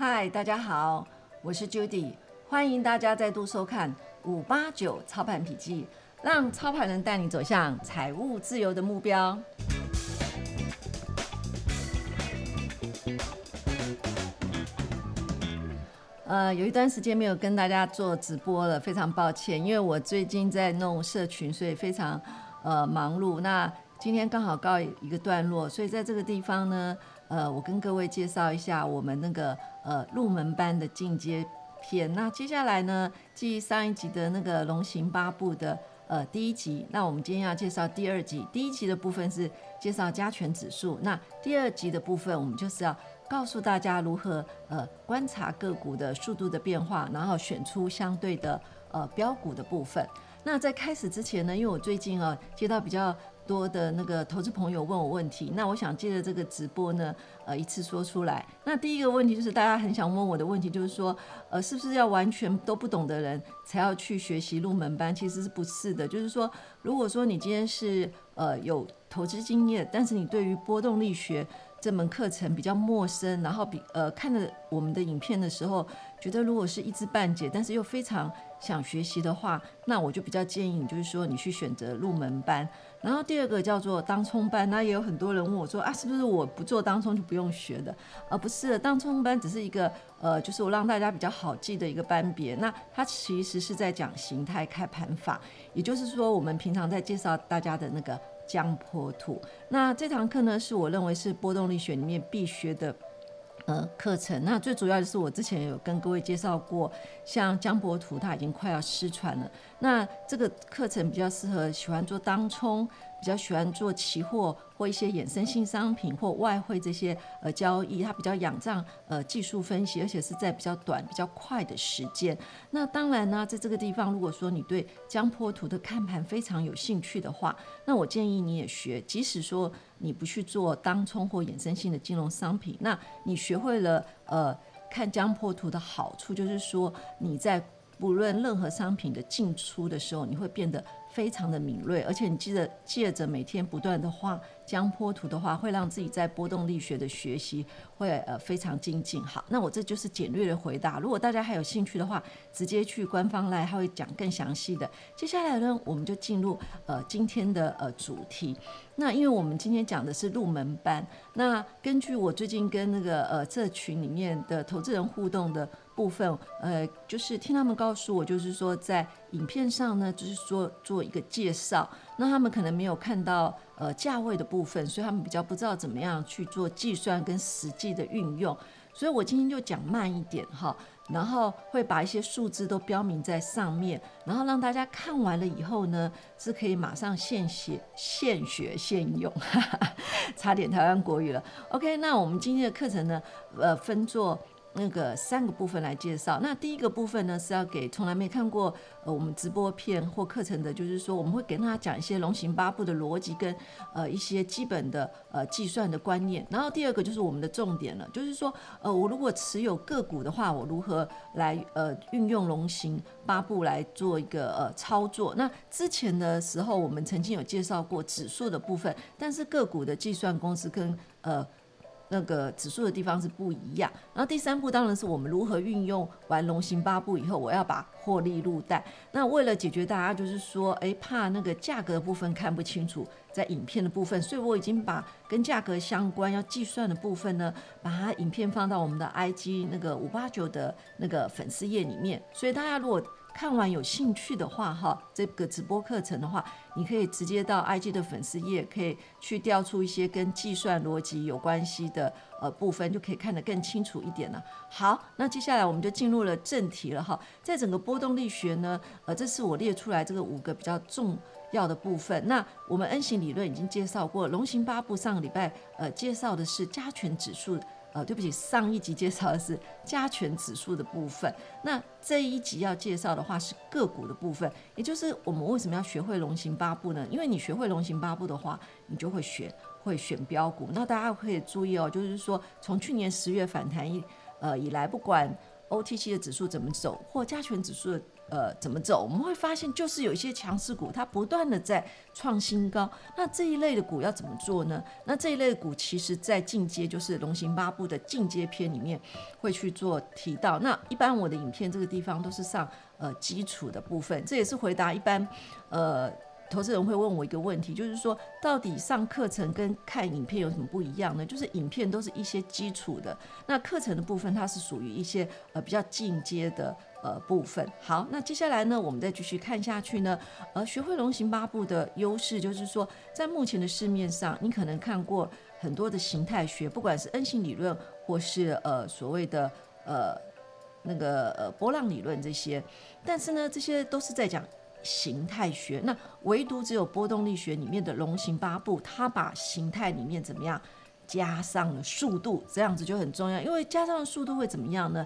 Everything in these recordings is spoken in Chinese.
嗨，大家好，我是 Judy，欢迎大家再度收看五八九操盘笔记，让操盘人带你走向财务自由的目标。呃，有一段时间没有跟大家做直播了，非常抱歉，因为我最近在弄社群，所以非常呃忙碌。那今天刚好告一个段落，所以在这个地方呢，呃，我跟各位介绍一下我们那个呃入门班的进阶篇。那接下来呢，继上一集的那个龙行八步的呃第一集，那我们今天要介绍第二集。第一集的部分是介绍加权指数，那第二集的部分我们就是要。告诉大家如何呃观察个股的速度的变化，然后选出相对的呃标股的部分。那在开始之前呢，因为我最近啊接到比较多的那个投资朋友问我问题，那我想借着这个直播呢，呃一次说出来。那第一个问题就是大家很想问我的问题，就是说呃是不是要完全都不懂的人才要去学习入门班？其实是不是的，就是说如果说你今天是呃有投资经验，但是你对于波动力学这门课程比较陌生，然后比呃看着我们的影片的时候，觉得如果是一知半解，但是又非常想学习的话，那我就比较建议你，就是说你去选择入门班。然后第二个叫做当冲班，那也有很多人问我说啊，是不是我不做当冲就不用学的？而、不是，当冲班只是一个呃，就是我让大家比较好记的一个班别。那它其实是在讲形态开盘法，也就是说我们平常在介绍大家的那个。江波图，那这堂课呢，是我认为是波动力学里面必学的呃课程。那最主要就是，我之前有跟各位介绍过，像江伯图，他已经快要失传了。那这个课程比较适合喜欢做当冲。比较喜欢做期货或一些衍生性商品或外汇这些呃交易，它比较仰仗呃技术分析，而且是在比较短、比较快的时间。那当然呢，在这个地方，如果说你对江波图的看盘非常有兴趣的话，那我建议你也学。即使说你不去做当冲或衍生性的金融商品，那你学会了呃看江波图的好处，就是说你在不论任何商品的进出的时候，你会变得。非常的敏锐，而且你记得借着每天不断的画江波图的话，会让自己在波动力学的学习会呃非常精进。好，那我这就是简略的回答。如果大家还有兴趣的话，直接去官方来，他会讲更详细的。接下来呢，我们就进入呃今天的呃主题。那因为我们今天讲的是入门班，那根据我最近跟那个呃这群里面的投资人互动的。部分，呃，就是听他们告诉我，就是说在影片上呢，就是说做一个介绍，那他们可能没有看到呃价位的部分，所以他们比较不知道怎么样去做计算跟实际的运用，所以我今天就讲慢一点哈，然后会把一些数字都标明在上面，然后让大家看完了以后呢，是可以马上现写、现学、现用，差点台湾国语了。OK，那我们今天的课程呢，呃，分作。那个三个部分来介绍。那第一个部分呢，是要给从来没看过呃我们直播片或课程的，就是说我们会给大家讲一些龙行八步的逻辑跟呃一些基本的呃计算的观念。然后第二个就是我们的重点了，就是说呃我如果持有个股的话，我如何来呃运用龙行八步来做一个呃操作。那之前的时候我们曾经有介绍过指数的部分，但是个股的计算公式跟呃。那个指数的地方是不一样，然后第三步当然是我们如何运用完龙行八步以后，我要把获利入袋。那为了解决大家就是说，诶，怕那个价格部分看不清楚，在影片的部分，所以我已经把跟价格相关要计算的部分呢，把它影片放到我们的 IG 那个五八九的那个粉丝页里面，所以大家如果。看完有兴趣的话，哈，这个直播课程的话，你可以直接到 IG 的粉丝页，可以去调出一些跟计算逻辑有关系的呃部分，就可以看得更清楚一点了。好，那接下来我们就进入了正题了哈。在整个波动力学呢，呃，这是我列出来这个五个比较重要的部分。那我们 N 型理论已经介绍过，龙行八步上个礼拜呃介绍的是加权指数。呃，对不起，上一集介绍的是加权指数的部分，那这一集要介绍的话是个股的部分，也就是我们为什么要学会龙行八步呢？因为你学会龙行八步的话，你就会选会选标股。那大家可以注意哦，就是说从去年十月反弹一呃以来，不管 OTC 的指数怎么走，或加权指数的呃怎么走，我们会发现就是有一些强势股，它不断的在创新高。那这一类的股要怎么做呢？那这一类的股其实在进阶，就是龙行八步的进阶篇里面会去做提到。那一般我的影片这个地方都是上呃基础的部分，这也是回答一般呃。投资人会问我一个问题，就是说，到底上课程跟看影片有什么不一样呢？就是影片都是一些基础的，那课程的部分它是属于一些呃比较进阶的呃部分。好，那接下来呢，我们再继续看下去呢。呃，学会龙行八步的优势就是说，在目前的市面上，你可能看过很多的形态学，不管是 N 型理论或是呃所谓的呃那个呃波浪理论这些，但是呢，这些都是在讲。形态学，那唯独只有波动力学里面的龙形八步，它把形态里面怎么样加上了速度，这样子就很重要。因为加上了速度会怎么样呢？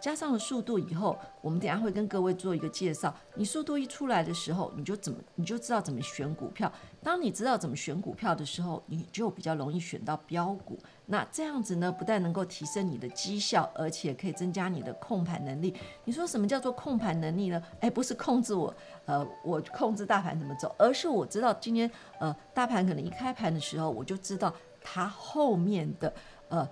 加上了速度以后，我们等下会跟各位做一个介绍。你速度一出来的时候，你就怎么你就知道怎么选股票。当你知道怎么选股票的时候，你就比较容易选到标股。那这样子呢，不但能够提升你的绩效，而且可以增加你的控盘能力。你说什么叫做控盘能力呢？诶，不是控制我，呃，我控制大盘怎么走，而是我知道今天呃大盘可能一开盘的时候，我就知道它后面的呃。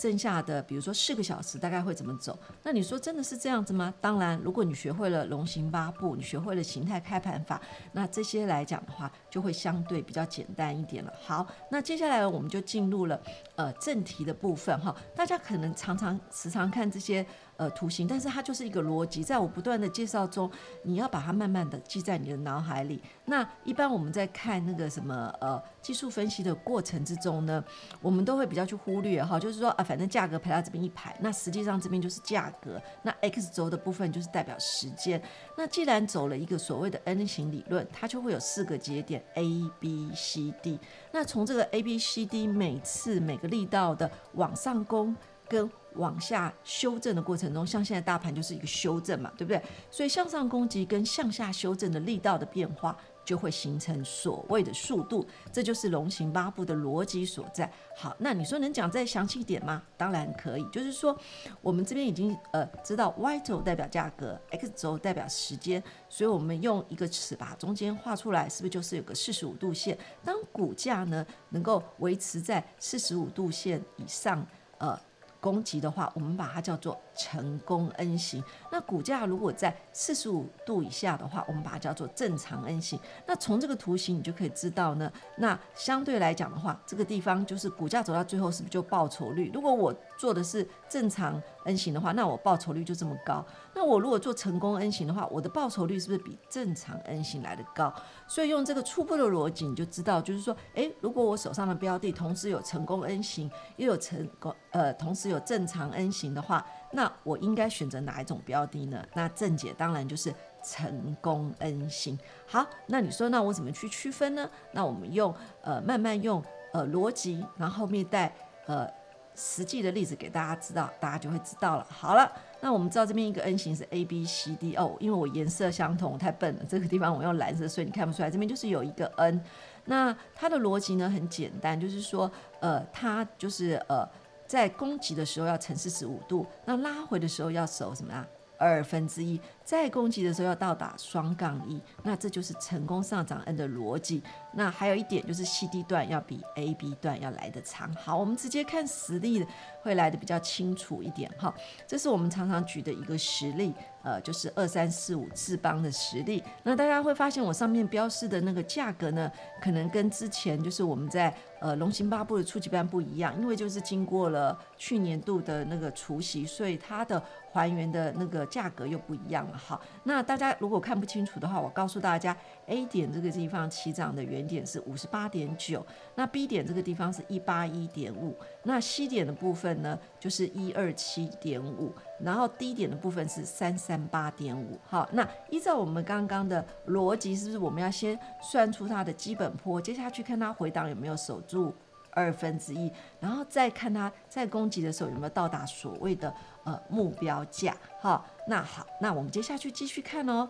剩下的，比如说四个小时，大概会怎么走？那你说真的是这样子吗？当然，如果你学会了龙行八步，你学会了形态开盘法，那这些来讲的话，就会相对比较简单一点了。好，那接下来我们就进入了呃正题的部分哈。大家可能常常时常看这些。呃，图形，但是它就是一个逻辑，在我不断的介绍中，你要把它慢慢的记在你的脑海里。那一般我们在看那个什么呃技术分析的过程之中呢，我们都会比较去忽略哈，就是说啊，反正价格排到这边一排，那实际上这边就是价格，那 X 轴的部分就是代表时间。那既然走了一个所谓的 N 型理论，它就会有四个节点 A、B、C、D。那从这个 A、B、C、D 每次每个力道的往上攻跟往下修正的过程中，像现在大盘就是一个修正嘛，对不对？所以向上攻击跟向下修正的力道的变化，就会形成所谓的速度，这就是龙行八步的逻辑所在。好，那你说能讲再详细一点吗？当然可以，就是说我们这边已经呃知道 Y 轴代表价格，X 轴代表时间，所以我们用一个尺把中间画出来，是不是就是有个四十五度线？当股价呢能够维持在四十五度线以上，呃。攻击的话，我们把它叫做成功 N 型。那股价如果在四十五度以下的话，我们把它叫做正常 N 型。那从这个图形你就可以知道呢，那相对来讲的话，这个地方就是股价走到最后是不是就报酬率？如果我做的是正常 N 型的话，那我报酬率就这么高。那我如果做成功 N 型的话，我的报酬率是不是比正常 N 型来得高？所以用这个初步的逻辑，你就知道，就是说，诶，如果我手上的标的同时有成功 N 型，又有成功，呃，同时有正常 N 型的话，那我应该选择哪一种标的呢？那正解当然就是成功 N 型。好，那你说，那我怎么去区分呢？那我们用呃慢慢用呃逻辑，然后后面带呃。实际的例子给大家知道，大家就会知道了。好了，那我们知道这边一个 N 型是 A B C D 哦，因为我颜色相同，我太笨了。这个地方我用蓝色，所以你看不出来。这边就是有一个 N，那它的逻辑呢很简单，就是说，呃，它就是呃，在攻击的时候要乘四十五度，那拉回的时候要守什么呀？二分之一。再攻击的时候要到达双杠一，那这就是成功上涨 N 的逻辑。那还有一点就是 CD 段要比 AB 段要来得长。好，我们直接看实例会来的比较清楚一点哈。这是我们常常举的一个实例，呃，就是二三四五智邦的实力。那大家会发现我上面标示的那个价格呢，可能跟之前就是我们在呃龙行八步的初级班不一样，因为就是经过了去年度的那个除息，所以它的还原的那个价格又不一样了。哈，那大家如果看不清楚的话，我告诉大家，A 点这个地方起涨的原点是五十八点九，那 B 点这个地方是一八一点五，那 C 点的部分呢就是一二七点五，然后低点的部分是三三八点五。好，那依照我们刚刚的逻辑，是不是我们要先算出它的基本坡，接下去看它回档有没有守住二分之一，然后再看它在攻击的时候有没有到达所谓的。呃，目标价，好，那好，那我们接下去继续看哦。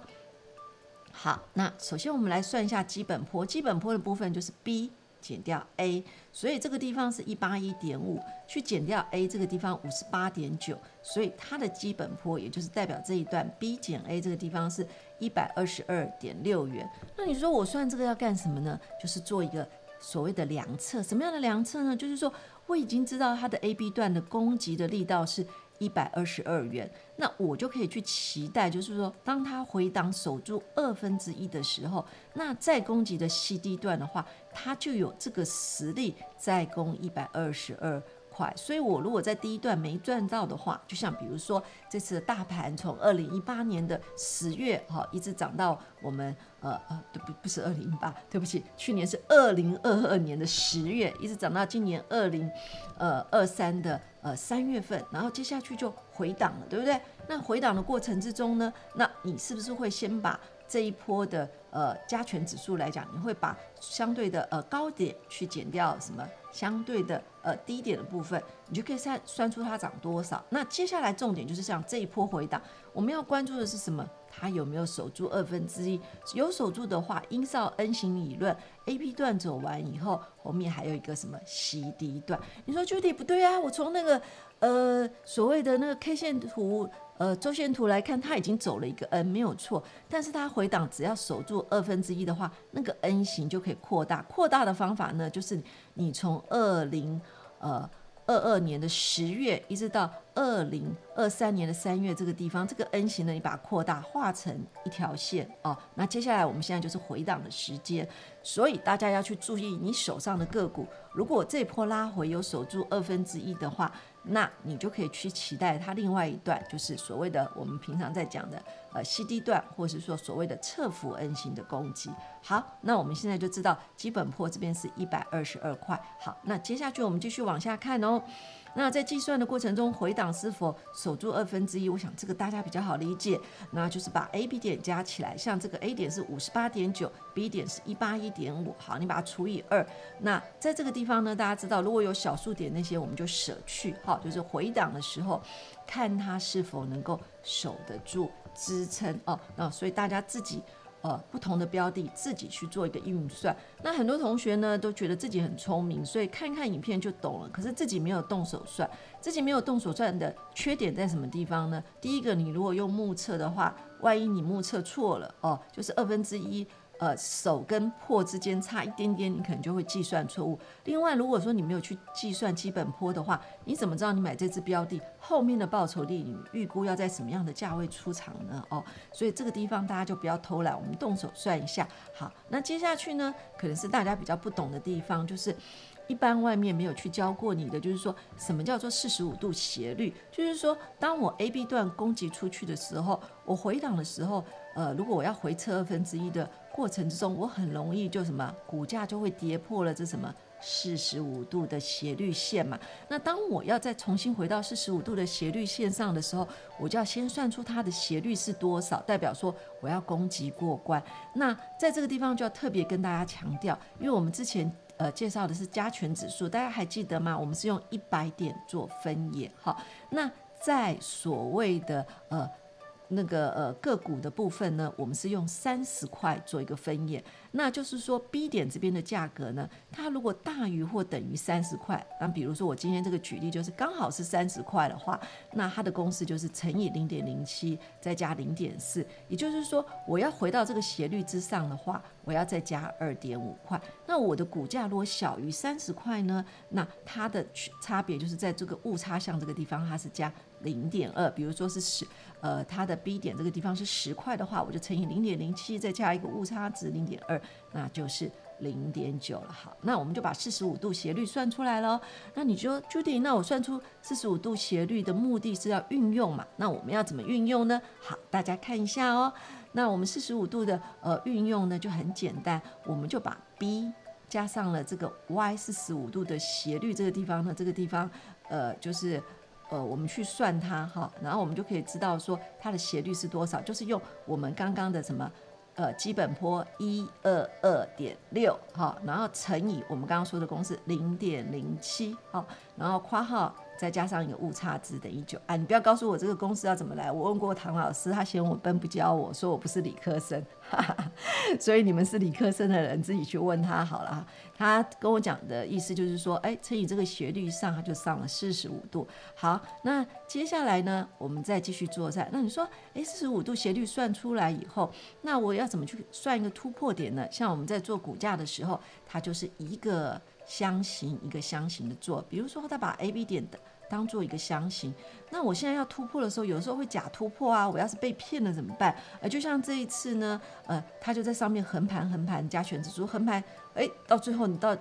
好，那首先我们来算一下基本坡，基本坡的部分就是 B 减掉 A，所以这个地方是一八一点五，去减掉 A 这个地方五十八点九，所以它的基本坡也就是代表这一段 B 减 A 这个地方是一百二十二点六元。那你说我算这个要干什么呢？就是做一个所谓的量测，什么样的量测呢？就是说我已经知道它的 AB 段的攻击的力道是。一百二十二元，那我就可以去期待，就是说，当它回档守住二分之一的时候，那再攻击的 CD 段的话，它就有这个实力再攻一百二十二块。所以，我如果在第一段没赚到的话，就像比如说这次的大盘从二零一八年的十月哈，一直涨到我们呃呃对，不不是二零一八，对不起，去年是二零二二年的十月，一直涨到今年二零呃二三的呃三月份，然后接下去就回档了，对不对？那回档的过程之中呢，那你是不是会先把这一波的呃加权指数来讲，你会把相对的呃高点去减掉什么？相对的呃低点的部分，你就可以算算出它涨多少。那接下来重点就是像这一波回档，我们要关注的是什么？它有没有守住二分之一？有守住的话，英少 N 型理论 AB 段走完以后，后面还有一个什么 CD 段？你说 Judy 不对啊，我从那个呃所谓的那个 K 线图。呃，周线图来看，它已经走了一个 N，没有错。但是它回档，只要守住二分之一的话，那个 N 型就可以扩大。扩大的方法呢，就是你从二零呃二二年的十月，一直到二零二三年的三月这个地方，这个 N 型呢，你把它扩大，画成一条线哦。那接下来我们现在就是回档的时间，所以大家要去注意你手上的个股，如果这波拉回有守住二分之一的话。那你就可以去期待它另外一段，就是所谓的我们平常在讲的呃 CD 段，或是说所谓的侧幅 N 型的攻击。好，那我们现在就知道基本波这边是一百二十二块。好，那接下去我们继续往下看哦。那在计算的过程中，回档是否守住二分之一？我想这个大家比较好理解，那就是把 A、B 点加起来，像这个 A 点是五十八点九，B 点是一八一点五。好，你把它除以二。那在这个地方呢，大家知道如果有小数点那些，我们就舍去。好，就是回档的时候，看它是否能够守得住支撑哦。那所以大家自己。呃，不同的标的自己去做一个运算。那很多同学呢都觉得自己很聪明，所以看看影片就懂了。可是自己没有动手算，自己没有动手算的缺点在什么地方呢？第一个，你如果用目测的话，万一你目测错了哦，就是二分之一。呃，手跟破之间差一点点，你可能就会计算错误。另外，如果说你没有去计算基本坡的话，你怎么知道你买这只标的后面的报酬率，你预估要在什么样的价位出场呢？哦，所以这个地方大家就不要偷懒，我们动手算一下。好，那接下去呢，可能是大家比较不懂的地方，就是一般外面没有去教过你的，就是说什么叫做四十五度斜率，就是说当我 A B 段攻击出去的时候，我回档的时候，呃，如果我要回撤二分之一的。过程之中，我很容易就什么股价就会跌破了这什么四十五度的斜率线嘛。那当我要再重新回到四十五度的斜率线上的时候，我就要先算出它的斜率是多少，代表说我要攻击过关。那在这个地方就要特别跟大家强调，因为我们之前呃介绍的是加权指数，大家还记得吗？我们是用一百点做分野。好，那在所谓的呃。那个呃个股的部分呢，我们是用三十块做一个分页，那就是说 B 点这边的价格呢，它如果大于或等于三十块，那比如说我今天这个举例就是刚好是三十块的话，那它的公式就是乘以零点零七再加零点四，也就是说我要回到这个斜率之上的话，我要再加二点五块。那我的股价如果小于三十块呢，那它的差别就是在这个误差项这个地方，它是加。零点二，比如说是十，呃，它的 B 点这个地方是十块的话，我就乘以零点零七，再加一个误差值零点二，那就是零点九了。好，那我们就把四十五度斜率算出来了。那你说，Judy，那我算出四十五度斜率的目的是要运用嘛？那我们要怎么运用呢？好，大家看一下哦。那我们四十五度的呃运用呢就很简单，我们就把 B 加上了这个 Y 四十五度的斜率这个地方呢，这个地方呃就是。呃，我们去算它哈，然后我们就可以知道说它的斜率是多少，就是用我们刚刚的什么呃基本坡一二二点六哈，然后乘以我们刚刚说的公式零点零七哈，然后括号再加上一个误差值等于九啊！你不要告诉我这个公式要怎么来。我问过唐老师，他嫌我笨不教我，说我不是理科生，哈哈，所以你们是理科生的人自己去问他好了。他跟我讲的意思就是说，哎，乘以这个斜率上，它就上了四十五度。好，那接下来呢，我们再继续做菜。那你说，哎，四十五度斜率算出来以后，那我要怎么去算一个突破点呢？像我们在做骨架的时候，它就是一个。箱型一个箱型的做，比如说他把 A B 点的当做一个箱型，那我现在要突破的时候，有时候会假突破啊，我要是被骗了怎么办？呃，就像这一次呢，呃，他就在上面横盘横盘加权指数横盘，哎，到最后你到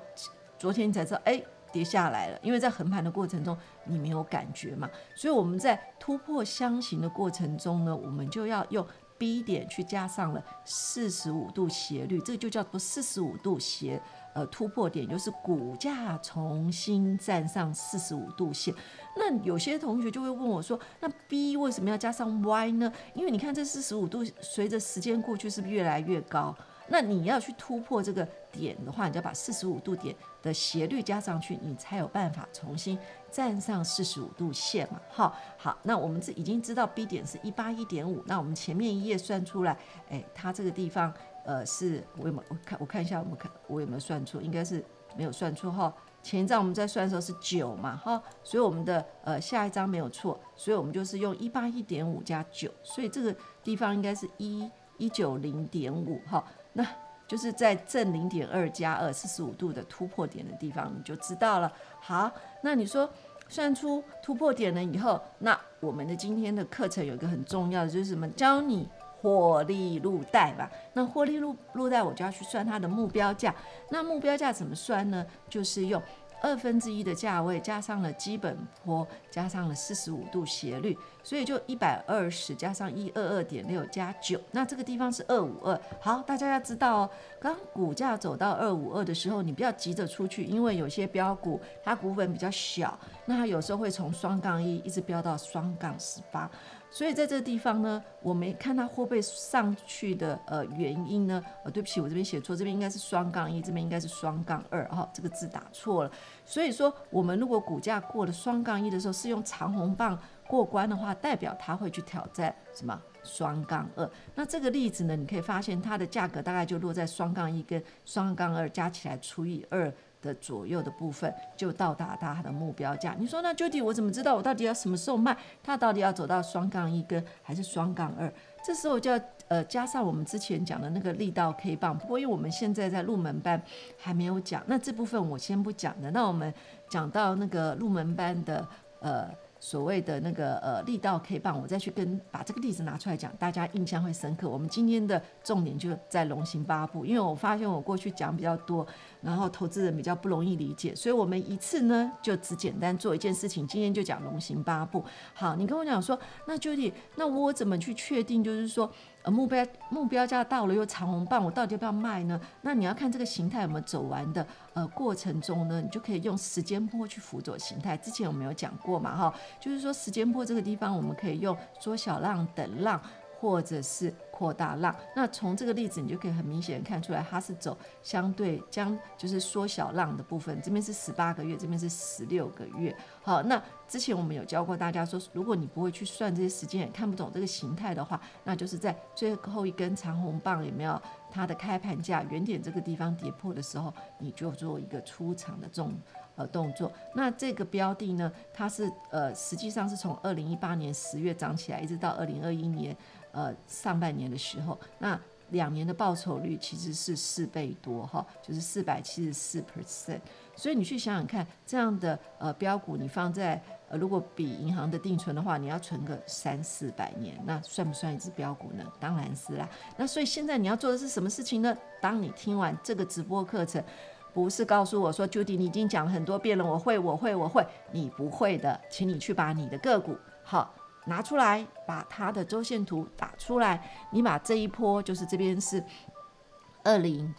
昨天你才知道，哎，跌下来了，因为在横盘的过程中你没有感觉嘛，所以我们在突破箱型的过程中呢，我们就要用 B 点去加上了四十五度斜率，这个就叫做四十五度斜。呃，突破点就是股价重新站上四十五度线。那有些同学就会问我说：“那 B 为什么要加上 Y 呢？”因为你看这四十五度，随着时间过去是不是越来越高？那你要去突破这个点的话，你就要把四十五度点的斜率加上去，你才有办法重新站上四十五度线嘛。好，好，那我们这已经知道 B 点是一八一点五。那我们前面一页算出来，哎，它这个地方。呃，是我有没有我看我看一下，我们看我有没有算错？应该是没有算错哈。前一张我们在算的时候是九嘛哈，所以我们的呃下一张没有错，所以我们就是用一八一点五加九，所以这个地方应该是一一九零点五哈。那就是在正零点二加二四十五度的突破点的地方，你就知道了。好，那你说算出突破点了以后，那我们的今天的课程有一个很重要的就是什么？教你。获利入袋吧，那获利入入袋，我就要去算它的目标价。那目标价怎么算呢？就是用二分之一的价位加上了基本坡，加上了四十五度斜率，所以就一百二十加上一二二点六加九，那这个地方是二五二。好，大家要知道哦，刚股价走到二五二的时候，你不要急着出去，因为有些标股它股本比较小，那它有时候会从双杠一一直飙到双杠十八。所以在这个地方呢，我没看它会不会上去的呃原因呢？呃，对不起，我这边写错，这边应该是双杠一，这边应该是双杠二，哈，这个字打错了。所以说，我们如果股价过了双杠一的时候是用长红棒过关的话，代表它会去挑战什么双杠二。那这个例子呢，你可以发现它的价格大概就落在双杠一跟双杠二加起来除以二。的左右的部分就到达它的目标价。你说那 Judy 我怎么知道我到底要什么时候卖？它到底要走到双杠一根还是双杠二？这时候就要呃加上我们之前讲的那个力道 K 棒。不过因为我们现在在入门班还没有讲，那这部分我先不讲的。那我们讲到那个入门班的呃。所谓的那个呃力道 K 棒，我再去跟把这个例子拿出来讲，大家印象会深刻。我们今天的重点就在龙行八步，因为我发现我过去讲比较多，然后投资人比较不容易理解，所以我们一次呢就只简单做一件事情。今天就讲龙行八步。好，你跟我讲说，那 Judy，那我怎么去确定就是说？呃，目标目标价到了又长红棒，我到底要不要卖呢？那你要看这个形态有没有走完的呃过程中呢，你就可以用时间波去辅佐形态。之前我们有讲过嘛，哈，就是说时间波这个地方，我们可以用缩小浪、等浪。或者是扩大浪，那从这个例子你就可以很明显看出来，它是走相对将就是缩小浪的部分，这边是十八个月，这边是十六个月。好，那之前我们有教过大家说，如果你不会去算这些时间，也看不懂这个形态的话，那就是在最后一根长红棒有没有它的开盘价原点这个地方跌破的时候，你就做一个出场的这种呃动作。那这个标的呢，它是呃实际上是从二零一八年十月涨起来，一直到二零二一年。呃，上半年的时候，那两年的报酬率其实是四倍多哈，就是四百七十四 percent。所以你去想想看，这样的呃标股，你放在呃如果比银行的定存的话，你要存个三四百年，那算不算一只标股呢？当然是啦。那所以现在你要做的是什么事情呢？当你听完这个直播课程，不是告诉我说，Judy 你已经讲了很多遍了，我会，我会，我会，你不会的，请你去把你的个股好。拿出来，把它的周线图打出来。你把这一波，就是这边是二零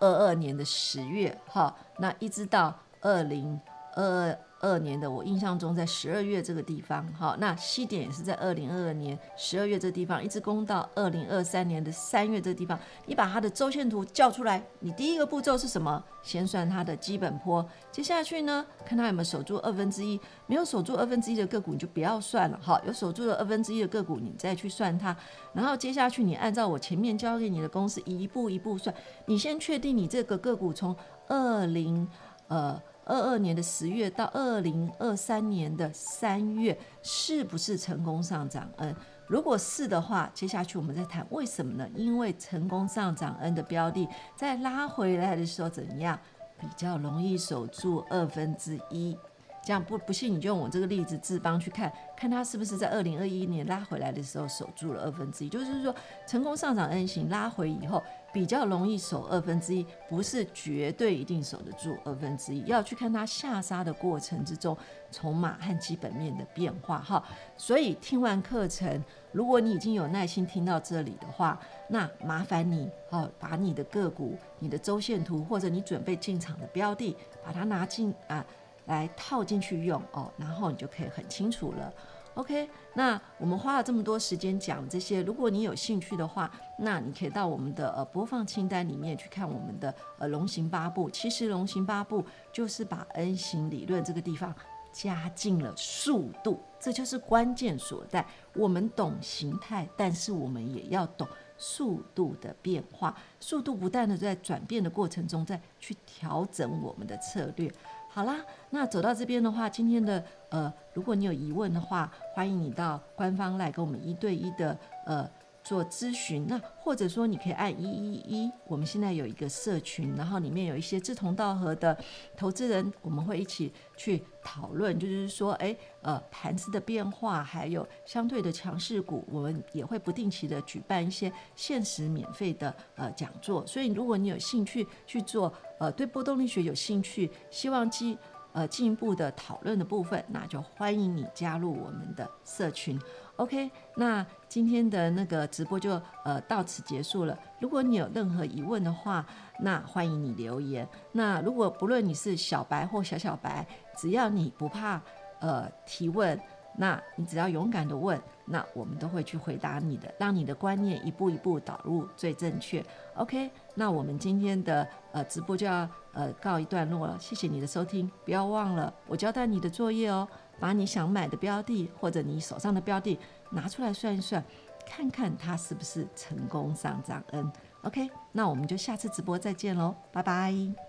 二二年的十月，哈，那一直到二零二二二年的，我印象中在十二月这个地方，好，那西点也是在二零二二年十二月这个地方，一直攻到二零二三年的三月这个地方。你把它的周线图叫出来，你第一个步骤是什么？先算它的基本坡，接下去呢，看它有没有守住二分之一，没有守住二分之一的个股你就不要算了，好，有守住了二分之一的个股你再去算它，然后接下去你按照我前面教给你的公式一步一步算，你先确定你这个个股从二零呃。二二年的十月到二零二三年的三月，是不是成功上涨 N？如果是的话，接下去我们再谈为什么呢？因为成功上涨 N 的标的，在拉回来的时候怎样？比较容易守住二分之一。这样不不信，你就用我这个例子智邦去看看它是不是在二零二一年拉回来的时候守住了二分之一。就是说，成功上涨 N 型拉回以后。比较容易守二分之一，不是绝对一定守得住二分之一，要去看它下杀的过程之中筹码和基本面的变化哈。所以听完课程，如果你已经有耐心听到这里的话，那麻烦你哦，把你的个股、你的周线图或者你准备进场的标的，把它拿进啊来套进去用哦，然后你就可以很清楚了。OK，那我们花了这么多时间讲这些，如果你有兴趣的话，那你可以到我们的呃播放清单里面去看我们的呃龙行八步。其实龙行八步就是把 N 型理论这个地方加进了速度，这就是关键所在。我们懂形态，但是我们也要懂速度的变化，速度不断的在转变的过程中，再去调整我们的策略。好啦，那走到这边的话，今天的呃，如果你有疑问的话，欢迎你到官方来跟我们一对一的呃。做咨询，那或者说你可以按一一一，我们现在有一个社群，然后里面有一些志同道合的投资人，我们会一起去讨论，就是说，哎，呃，盘子的变化，还有相对的强势股，我们也会不定期的举办一些限时免费的呃讲座。所以，如果你有兴趣去做，呃，对波动力学有兴趣，希望进呃进一步的讨论的部分，那就欢迎你加入我们的社群。OK，那今天的那个直播就呃到此结束了。如果你有任何疑问的话，那欢迎你留言。那如果不论你是小白或小小白，只要你不怕呃提问，那你只要勇敢的问，那我们都会去回答你的，让你的观念一步一步导入最正确。OK，那我们今天的呃直播就要呃告一段落了。谢谢你的收听，不要忘了我交代你的作业哦。把你想买的标的或者你手上的标的拿出来算一算，看看它是不是成功上涨嗯。OK，那我们就下次直播再见喽，拜拜。